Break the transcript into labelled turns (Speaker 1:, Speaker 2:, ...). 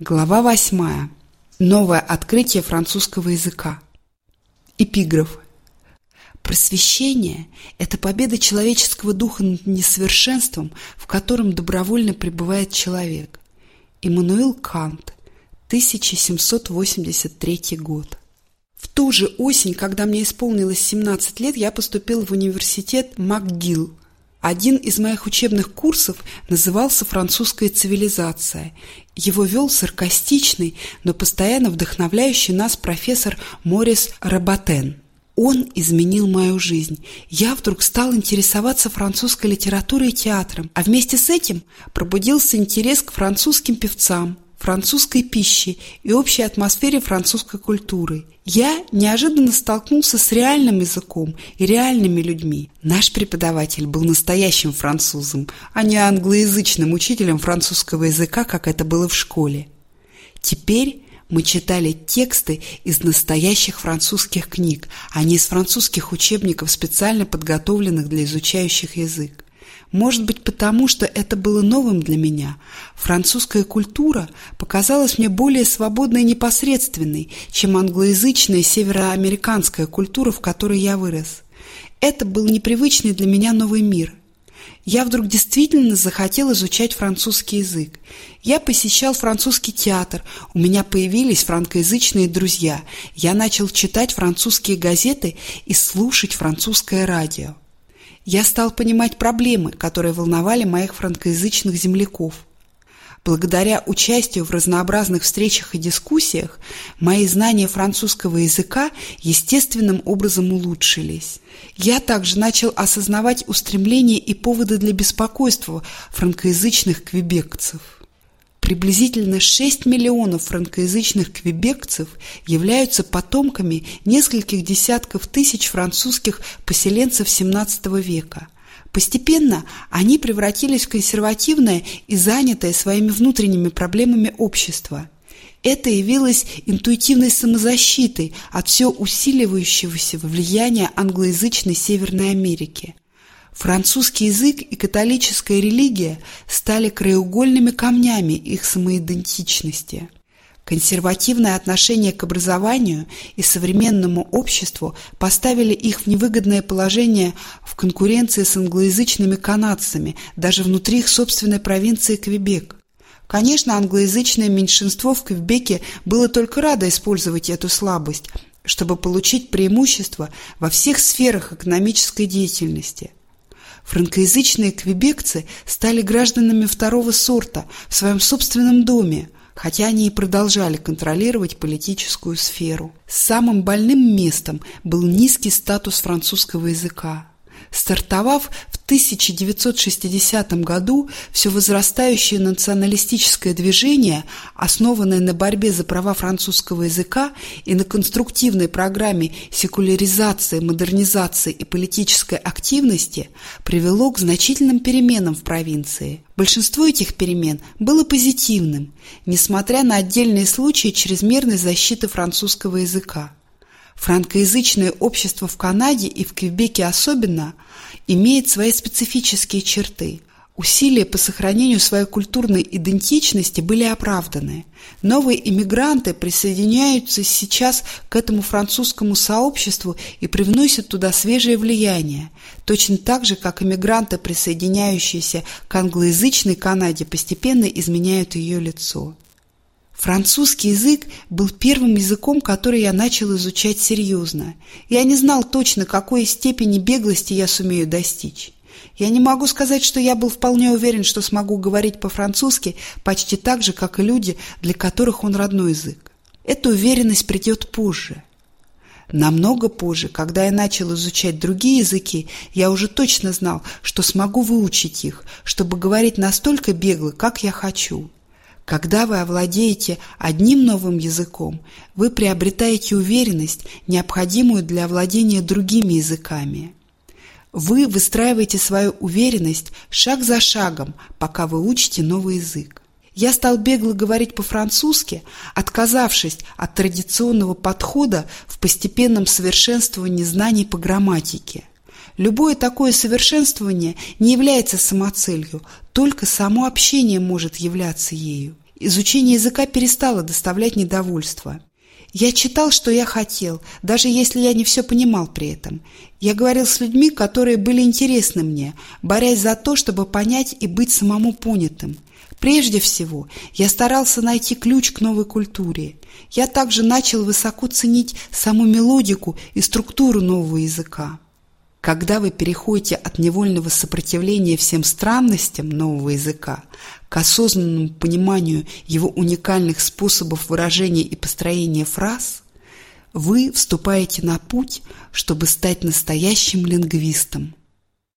Speaker 1: Глава восьмая. Новое открытие французского языка. Эпиграф. Просвещение – это победа человеческого духа над несовершенством, в котором добровольно пребывает человек. Иммануил Кант, 1783 год. В ту же осень, когда мне исполнилось 17 лет, я поступил в университет МакГилл один из моих учебных курсов назывался «Французская цивилизация». Его вел саркастичный, но постоянно вдохновляющий нас профессор Морис Рабатен. Он изменил мою жизнь. Я вдруг стал интересоваться французской литературой и театром, а вместе с этим пробудился интерес к французским певцам, французской пище и общей атмосфере французской культуры. Я неожиданно столкнулся с реальным языком и реальными людьми. Наш преподаватель был настоящим французом, а не англоязычным учителем французского языка, как это было в школе. Теперь мы читали тексты из настоящих французских книг, а не из французских учебников, специально подготовленных для изучающих язык. Может быть, потому что это было новым для меня. Французская культура показалась мне более свободной и непосредственной, чем англоязычная североамериканская культура, в которой я вырос. Это был непривычный для меня новый мир. Я вдруг действительно захотел изучать французский язык. Я посещал французский театр, у меня появились франкоязычные друзья, я начал читать французские газеты и слушать французское радио я стал понимать проблемы, которые волновали моих франкоязычных земляков. Благодаря участию в разнообразных встречах и дискуссиях мои знания французского языка естественным образом улучшились. Я также начал осознавать устремления и поводы для беспокойства франкоязычных квебекцев. Приблизительно 6 миллионов франкоязычных квебекцев являются потомками нескольких десятков тысяч французских поселенцев XVII века. Постепенно они превратились в консервативное и занятое своими внутренними проблемами общество. Это явилось интуитивной самозащитой от все усиливающегося влияния англоязычной Северной Америки. Французский язык и католическая религия стали краеугольными камнями их самоидентичности. Консервативное отношение к образованию и современному обществу поставили их в невыгодное положение в конкуренции с англоязычными канадцами, даже внутри их собственной провинции Квебек. Конечно, англоязычное меньшинство в Квебеке было только радо использовать эту слабость, чтобы получить преимущество во всех сферах экономической деятельности – Франкоязычные квебекцы стали гражданами второго сорта в своем собственном доме, хотя они и продолжали контролировать политическую сферу. Самым больным местом был низкий статус французского языка. Стартовав в 1960 году, все возрастающее националистическое движение, основанное на борьбе за права французского языка и на конструктивной программе секуляризации, модернизации и политической активности, привело к значительным переменам в провинции. Большинство этих перемен было позитивным, несмотря на отдельные случаи чрезмерной защиты французского языка. Франкоязычное общество в Канаде и в Квебеке особенно имеет свои специфические черты. Усилия по сохранению своей культурной идентичности были оправданы. Новые иммигранты присоединяются сейчас к этому французскому сообществу и привносят туда свежее влияние, точно так же, как иммигранты, присоединяющиеся к англоязычной Канаде, постепенно изменяют ее лицо. Французский язык был первым языком, который я начал изучать серьезно. Я не знал точно, какой степени беглости я сумею достичь. Я не могу сказать, что я был вполне уверен, что смогу говорить по-французски почти так же, как и люди, для которых он родной язык. Эта уверенность придет позже. Намного позже, когда я начал изучать другие языки, я уже точно знал, что смогу выучить их, чтобы говорить настолько бегло, как я хочу. Когда вы овладеете одним новым языком, вы приобретаете уверенность, необходимую для овладения другими языками. Вы выстраиваете свою уверенность шаг за шагом, пока вы учите новый язык. Я стал бегло говорить по-французски, отказавшись от традиционного подхода в постепенном совершенствовании знаний по грамматике – Любое такое совершенствование не является самоцелью, только само общение может являться ею. изучение языка перестало доставлять недовольство. Я читал, что я хотел, даже если я не все понимал при этом. Я говорил с людьми, которые были интересны мне, борясь за то, чтобы понять и быть самому понятым. Прежде всего, я старался найти ключ к новой культуре. Я также начал высоко ценить саму мелодику и структуру нового языка. Когда вы переходите от невольного сопротивления всем странностям нового языка к осознанному пониманию его уникальных способов выражения и построения фраз, вы вступаете на путь, чтобы стать настоящим лингвистом.